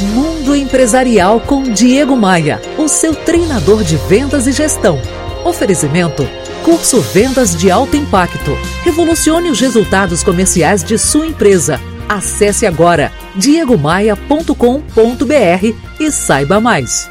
Mundo Empresarial com Diego Maia, o seu treinador de vendas e gestão. Oferecimento: Curso Vendas de Alto Impacto. Revolucione os resultados comerciais de sua empresa. Acesse agora diegomaia.com.br e saiba mais.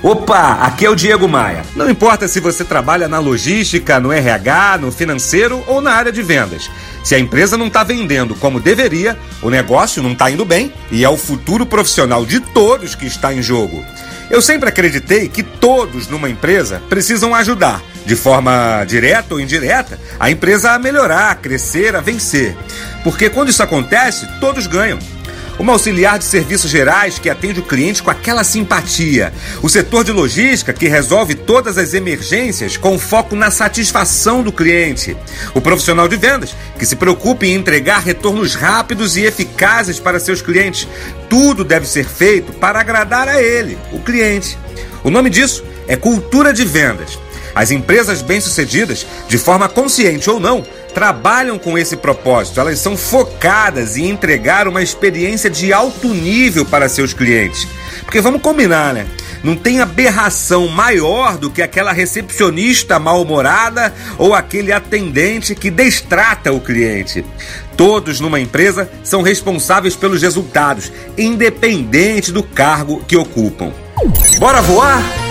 Opa, aqui é o Diego Maia. Não importa se você trabalha na logística, no RH, no financeiro ou na área de vendas. Se a empresa não está vendendo como deveria, o negócio não está indo bem e é o futuro profissional de todos que está em jogo. Eu sempre acreditei que todos numa empresa precisam ajudar, de forma direta ou indireta, a empresa a melhorar, a crescer, a vencer. Porque quando isso acontece, todos ganham. Uma auxiliar de serviços gerais que atende o cliente com aquela simpatia. O setor de logística que resolve todas as emergências com foco na satisfação do cliente. O profissional de vendas que se preocupa em entregar retornos rápidos e eficazes para seus clientes. Tudo deve ser feito para agradar a ele, o cliente. O nome disso é cultura de vendas. As empresas bem-sucedidas, de forma consciente ou não, trabalham com esse propósito. Elas são focadas em entregar uma experiência de alto nível para seus clientes. Porque vamos combinar, né? Não tem aberração maior do que aquela recepcionista mal-humorada ou aquele atendente que destrata o cliente. Todos numa empresa são responsáveis pelos resultados, independente do cargo que ocupam. Bora voar?